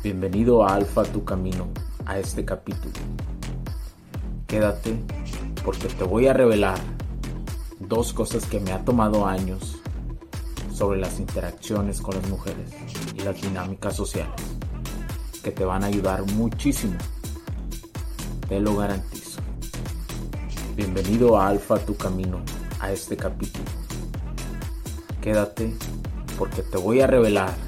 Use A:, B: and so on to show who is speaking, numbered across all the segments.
A: Bienvenido a Alfa Tu Camino, a este capítulo. Quédate porque te voy a revelar dos cosas que me ha tomado años sobre las interacciones con las mujeres y las dinámicas sociales que te van a ayudar muchísimo. Te lo garantizo. Bienvenido a Alfa Tu Camino, a este capítulo. Quédate porque te voy a revelar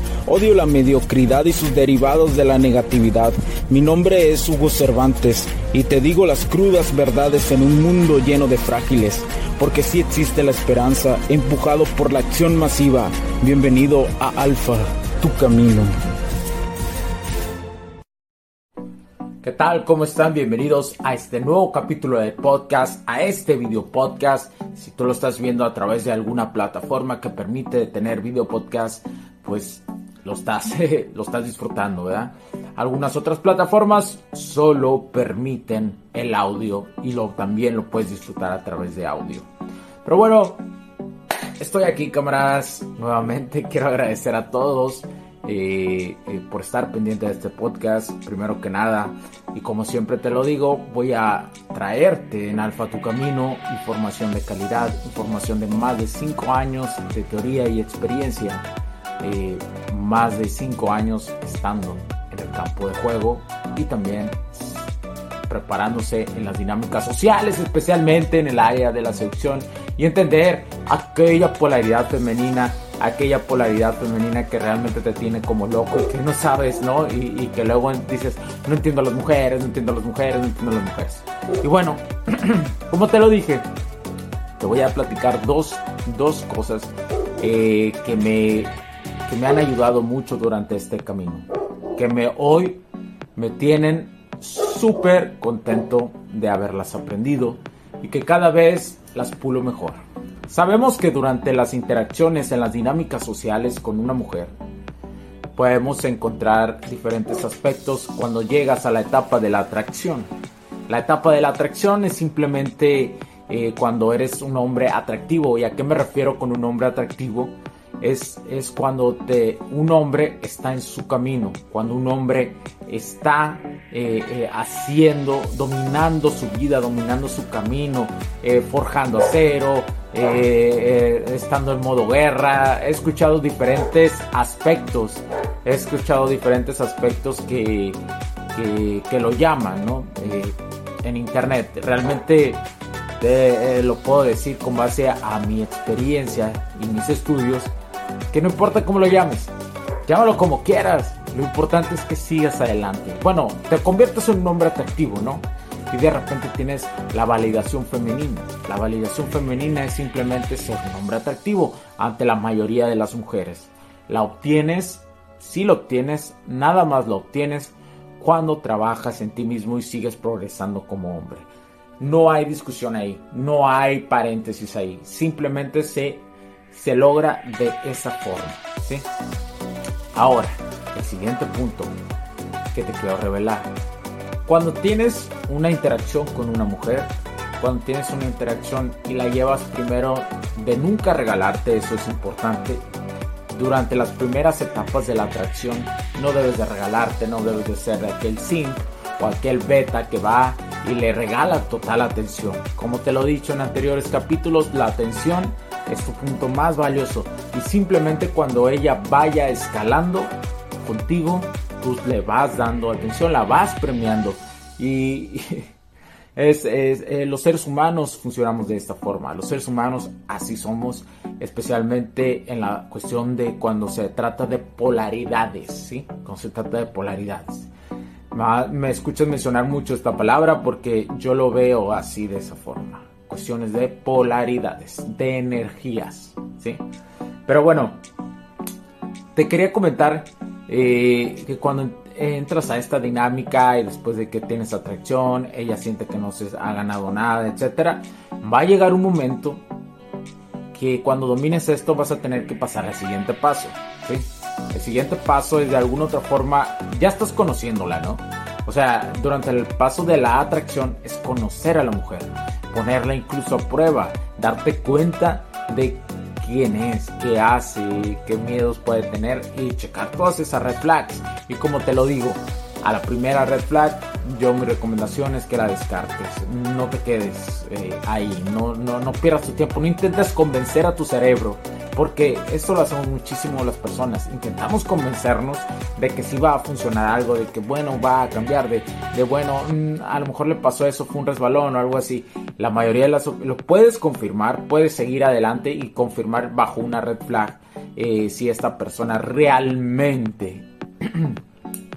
B: Odio la mediocridad y sus derivados de la negatividad. Mi nombre es Hugo Cervantes y te digo las crudas verdades en un mundo lleno de frágiles, porque sí existe la esperanza, empujado por la acción masiva. Bienvenido a Alfa, tu camino.
A: ¿Qué tal? ¿Cómo están? Bienvenidos a este nuevo capítulo del podcast, a este video podcast. Si tú lo estás viendo a través de alguna plataforma que permite tener video podcast, pues lo estás, lo estás disfrutando, ¿verdad? Algunas otras plataformas solo permiten el audio y lo, también lo puedes disfrutar a través de audio. Pero bueno, estoy aquí, camaradas. Nuevamente quiero agradecer a todos eh, eh, por estar pendiente de este podcast, primero que nada. Y como siempre te lo digo, voy a traerte en Alfa Tu Camino información de calidad, información de más de 5 años de teoría y experiencia. Eh, más de 5 años estando en el campo de juego y también preparándose en las dinámicas sociales, especialmente en el área de la seducción y entender aquella polaridad femenina aquella polaridad femenina que realmente te tiene como loco y que no sabes, ¿no? Y, que luego dices, no entiendo a las mujeres, no entiendo a las mujeres, no entiendo a las mujeres. Y bueno, como te lo dije, te voy a platicar dos, dos cosas eh, que, me, que me han ayudado mucho durante este camino. Que me, hoy me tienen súper contento de haberlas aprendido y que cada vez las pulo mejor. Sabemos que durante las interacciones en las dinámicas sociales con una mujer, podemos encontrar diferentes aspectos cuando llegas a la etapa de la atracción. La etapa de la atracción es simplemente eh, cuando eres un hombre atractivo. ¿Y a qué me refiero con un hombre atractivo? Es, es, cuando te, un hombre está en su camino, cuando un hombre está eh, eh, haciendo, dominando su vida, dominando su camino, forjando acero, eh, eh, estando en modo guerra. He escuchado diferentes aspectos. He escuchado diferentes aspectos que, que, lo llaman, ¿no? Eh, en internet. Realmente lo puedo decir con base a, mi experiencia y mis estudios. Que no importa cómo lo llames. Llámalo como quieras. Lo importante es que sigas adelante. Bueno, te conviertes en un hombre atractivo, ¿no? y de repente tienes la validación femenina. La validación femenina es simplemente ser un hombre atractivo ante la mayoría de las mujeres. La obtienes, si lo obtienes, nada más lo obtienes cuando trabajas en ti mismo y sigues progresando como hombre. No hay discusión ahí, no hay paréntesis ahí, simplemente se, se logra de esa forma. ¿sí? Ahora, el siguiente punto que te quiero revelar cuando tienes una interacción con una mujer, cuando tienes una interacción y la llevas primero de nunca regalarte, eso es importante. Durante las primeras etapas de la atracción no debes de regalarte, no debes de ser aquel sim o aquel beta que va y le regala total atención. Como te lo he dicho en anteriores capítulos, la atención es tu punto más valioso y simplemente cuando ella vaya escalando contigo, tú le vas dando atención, la vas premiando. Y, es, eh, los seres humanos funcionamos de esta forma. Los seres humanos así somos, especialmente en la cuestión de cuando se trata de polaridades, ¿sí? Cuando se trata de polaridades. Me escuchas mencionar mucho esta palabra porque yo lo veo así de esa forma. Cuestiones de polaridades, de energías, ¿sí? Pero bueno, te quería comentar eh, que cuando entras a esta dinámica y después de que tienes atracción, ella siente que no se ha ganado nada, etcétera, va a llegar un momento que cuando domines esto vas a tener que pasar al siguiente paso. ¿sí? El siguiente paso es de alguna otra forma, ya estás conociéndola, ¿no? O sea, durante el paso de la atracción es conocer a la mujer, ponerla incluso a prueba, darte cuenta de quién es, qué hace, qué miedos puede tener y checar todas esas red flags. Y como te lo digo, a la primera red flag, yo mi recomendación es que la descartes. No te quedes eh, ahí, no, no, no pierdas tu tiempo, no intentes convencer a tu cerebro porque esto lo hacemos muchísimo las personas. Intentamos convencernos de que sí va a funcionar algo, de que bueno, va a cambiar, de, de bueno, mm, a lo mejor le pasó eso, fue un resbalón o algo así. La mayoría de las lo puedes confirmar, puedes seguir adelante y confirmar bajo una red flag eh, si esta persona realmente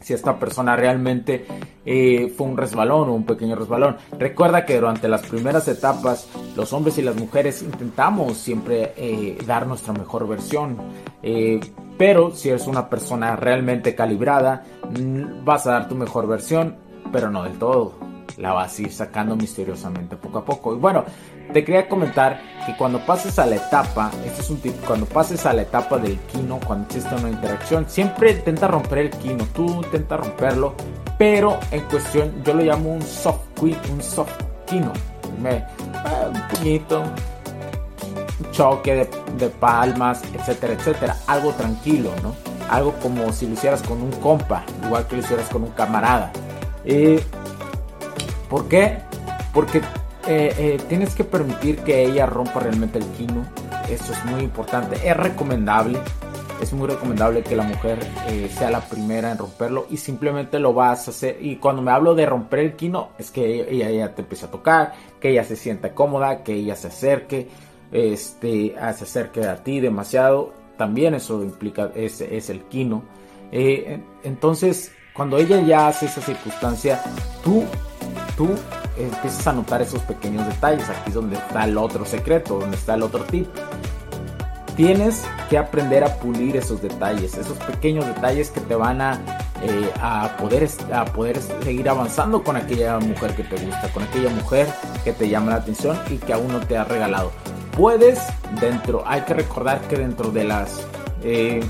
A: si esta persona realmente eh, fue un resbalón o un pequeño resbalón. Recuerda que durante las primeras etapas los hombres y las mujeres intentamos siempre eh, dar nuestra mejor versión. Eh, pero si eres una persona realmente calibrada, mm, vas a dar tu mejor versión, pero no del todo. La vas a ir sacando misteriosamente poco a poco. Y bueno, te quería comentar que cuando pases a la etapa, este es un tip, cuando pases a la etapa del kino, cuando existe una interacción, siempre intenta romper el kino, tú intenta romperlo, pero en cuestión yo lo llamo un soft queen, un soft kino, Me, eh, un puñito, un choque de, palmas, etcétera, etcétera, algo tranquilo, ¿no? Algo como si lo hicieras con un compa, igual que lo hicieras con un camarada. Eh, ¿Por qué? Porque eh, eh, tienes que permitir que ella rompa realmente el quino. Eso es muy importante. Es recomendable. Es muy recomendable que la mujer eh, sea la primera en romperlo y simplemente lo vas a hacer. Y cuando me hablo de romper el quino, es que ella, ella te empiece a tocar, que ella se sienta cómoda, que ella se acerque, este, se acerque a ti demasiado. También eso implica, es, es el quino. entonces, cuando ella ya hace esa circunstancia, tú, tú empiezas a notar esos pequeños detalles. Aquí es donde está el otro secreto, donde está el otro tip. Tienes que aprender a pulir esos detalles, esos pequeños detalles que te van a, eh, a, poder, a poder seguir avanzando con aquella mujer que te gusta, con aquella mujer que te llama la atención y que aún no te ha regalado. Puedes dentro, hay que recordar que dentro de las eh,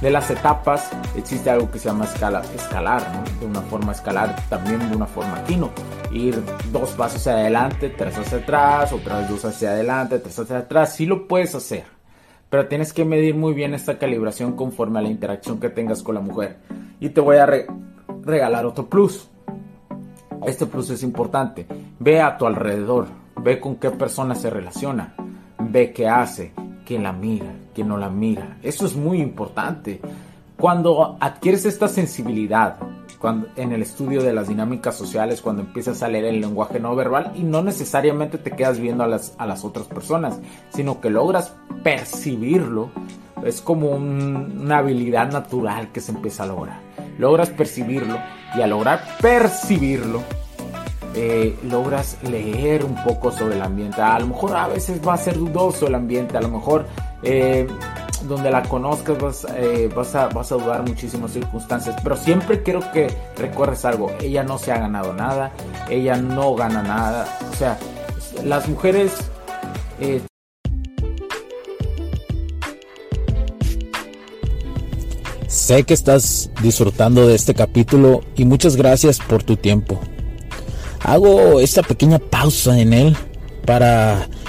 A: de las etapas existe algo que se llama escala, escalar, de una forma escalar, también de una forma quino. Ir dos pasos hacia adelante, tres hacia atrás, otra vez dos hacia adelante, tres hacia atrás, sí lo puedes hacer. Pero tienes que medir muy bien esta calibración conforme a la interacción que tengas con la mujer. Y te voy a regalar otro plus. Este plus es importante. Ve a tu alrededor. Ve con qué persona se relaciona. Ve qué hace quien la mira, quien no la mira. Eso es muy importante. Cuando adquieres esta sensibilidad, cuando, en el estudio de las dinámicas sociales, cuando empiezas a leer el lenguaje no verbal y no necesariamente te quedas viendo a las, a las otras personas, sino que logras percibirlo, es como una habilidad natural que se empieza a lograr. Logras percibirlo y al lograr percibirlo, eh, logras leer un poco sobre el ambiente. A lo mejor a veces va a ser dudoso el ambiente, a lo mejor eh, donde la conozcas vas, eh, vas, a, vas a dudar muchísimas circunstancias, pero siempre quiero que recuerdes algo, ella no se ha ganado nada, ella no gana nada, o sea, las mujeres...
B: Sé que estás disfrutando de este capítulo y muchas gracias por tu tiempo. Hago esta pequeña pausa en él para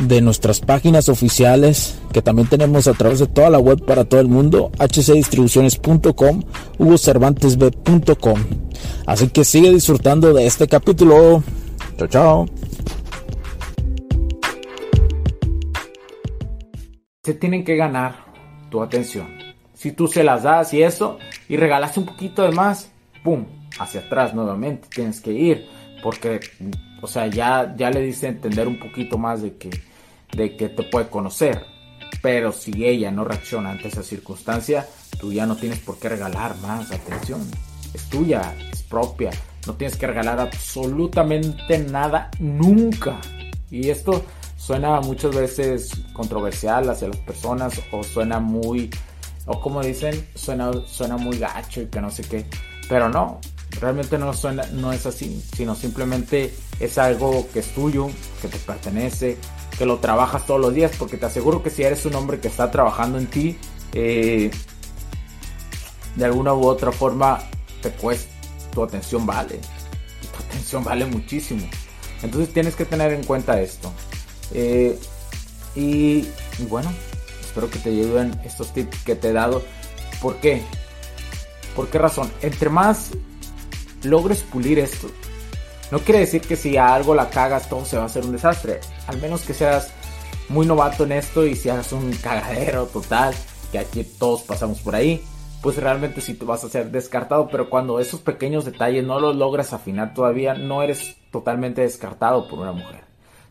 B: de nuestras páginas oficiales que también tenemos a través de toda la web para todo el mundo, hcdistribuciones.com, hugocervantesb.com. Así que sigue disfrutando de este capítulo. Chao, chao.
A: Se tienen que ganar tu atención. Si tú se las das y eso, y regalaste un poquito de más, ¡pum! Hacia atrás nuevamente tienes que ir. Porque o sea, ya, ya le dice entender un poquito más de que, de que te puede conocer. Pero si ella no reacciona ante esa circunstancia, tú ya no tienes por qué regalar más atención. Es tuya, es propia. No tienes que regalar absolutamente nada nunca. Y esto suena muchas veces controversial hacia las personas o suena muy, o como dicen, suena, suena muy gacho y que no sé qué. Pero no, realmente no suena, no es así, sino simplemente es algo que es tuyo, que te pertenece, que lo trabajas todos los días, porque te aseguro que si eres un hombre que está trabajando en ti, eh, de alguna u otra forma te cuesta, tu atención vale, tu atención vale muchísimo. Entonces tienes que tener en cuenta esto. Eh, y, bueno, espero que te ayuden estos tips que te he dado. ¿Por qué? ¿Por qué razón? Entre más logres pulir esto, no quiere decir que si algo la cagas todo se va a hacer un desastre. Al menos que seas muy novato en esto y hagas un cagadero total, que aquí todos pasamos por ahí, pues realmente sí te vas a ser descartado. Pero cuando esos pequeños detalles no los logras afinar todavía, no eres totalmente descartado por una mujer.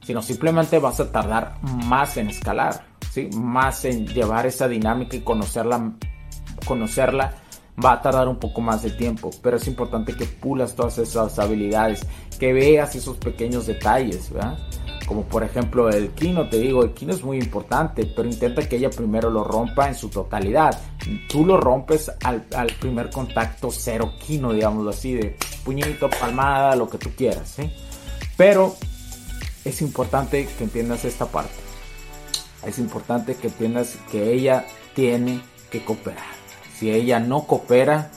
A: Sino simplemente vas a tardar más en escalar, ¿sí? más en llevar esa dinámica y conocerla, conocerla va a tardar un poco más de tiempo, pero es importante que pulas todas esas habilidades, que veas esos pequeños detalles, ¿verdad? Como por ejemplo el kino, te digo, el kino es muy importante, pero intenta que ella primero lo rompa en su totalidad. Tú lo rompes al, primer contacto cero kino, digámoslo así, de puñito, palmada, lo que tú quieras. Pero es importante que entiendas esta parte. Es importante que entiendas que ella tiene que cooperar si ella no coopera,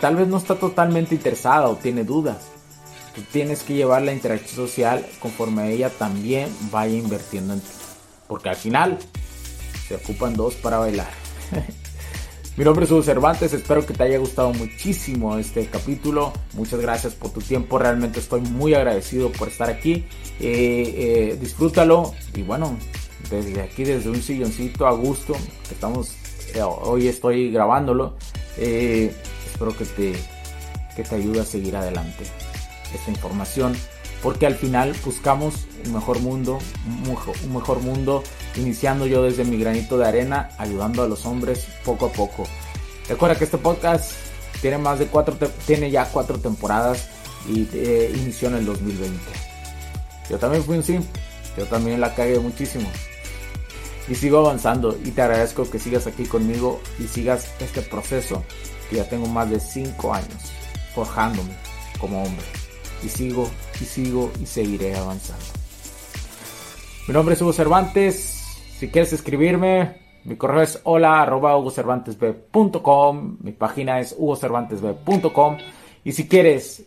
A: tal vez no está totalmente interesada o tiene dudas. Tú tienes que llevar la interacción social conforme ella también vaya invirtiendo en ti. Porque al final se ocupan dos para bailar. Mi nombre es Hugo Cervantes, espero que te haya gustado muchísimo este capítulo. Muchas gracias por tu tiempo, realmente estoy muy agradecido por estar aquí. Eh, eh, disfrútalo y bueno, desde aquí, desde un silloncito a gusto, estamos hoy estoy grabándolo. Eh, espero que te, que te ayude a seguir adelante esta información. Porque al final buscamos un mejor mundo, un mejor mundo, iniciando yo desde mi granito de arena, ayudando a los hombres poco a poco. Recuerda que este podcast tiene más de cuatro, tiene ya cuatro temporadas y eh, inició en el 2020. Yo también fui un sim, yo también la cagué muchísimo y sigo avanzando y te agradezco que sigas aquí conmigo y sigas este proceso que ya tengo más de 5 años forjándome como hombre y sigo y sigo y seguiré avanzando. Mi nombre es Hugo Cervantes. Si quieres escribirme, mi correo es hola arroba mi página es hugocervantesb.com y si quieres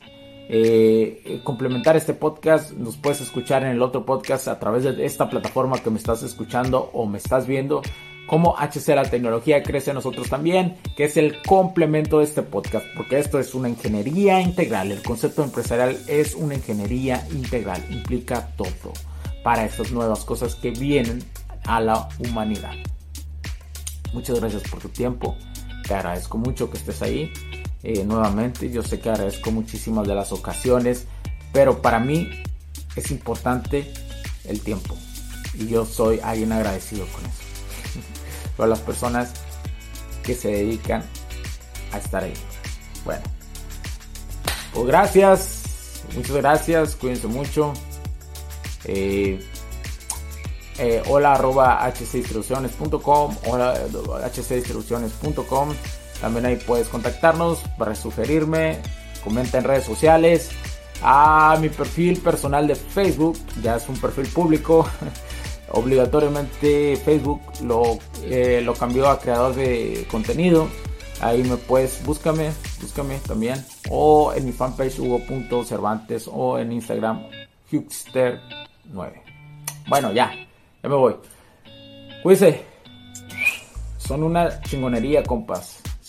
A: eh, complementar este podcast, nos puedes escuchar en el otro podcast a través de esta plataforma que me estás escuchando o me estás viendo. Como HC La Tecnología Crece Nosotros también, que es el complemento de este podcast, porque esto es una ingeniería integral. El concepto empresarial es una ingeniería integral, implica todo para estas nuevas cosas que vienen a la humanidad. Muchas gracias por tu tiempo, te agradezco mucho que estés ahí eh, nuevamente. Yo sé que agradezco muchísimas de las ocasiones, pero para mí es importante el tiempo. Y yo soy alguien agradecido con eso. Por las personas que se dedican a estar ahí. Bueno, pues gracias. Muchas gracias. Cuídense mucho. Eh, eh, hola arroba hcdistribuciones.com hola hcdistribuciones.com también ahí puedes contactarnos para sugerirme, comenta en redes sociales. A mi perfil personal de Facebook, ya es un perfil público. Obligatoriamente Facebook lo, eh, lo cambió a creador de contenido. Ahí me puedes, búscame, búscame también. O en mi fanpage hugo.cervantes o en Instagram Hugster9. Bueno, ya, ya me voy. Cuídense. Son una chingonería, compas.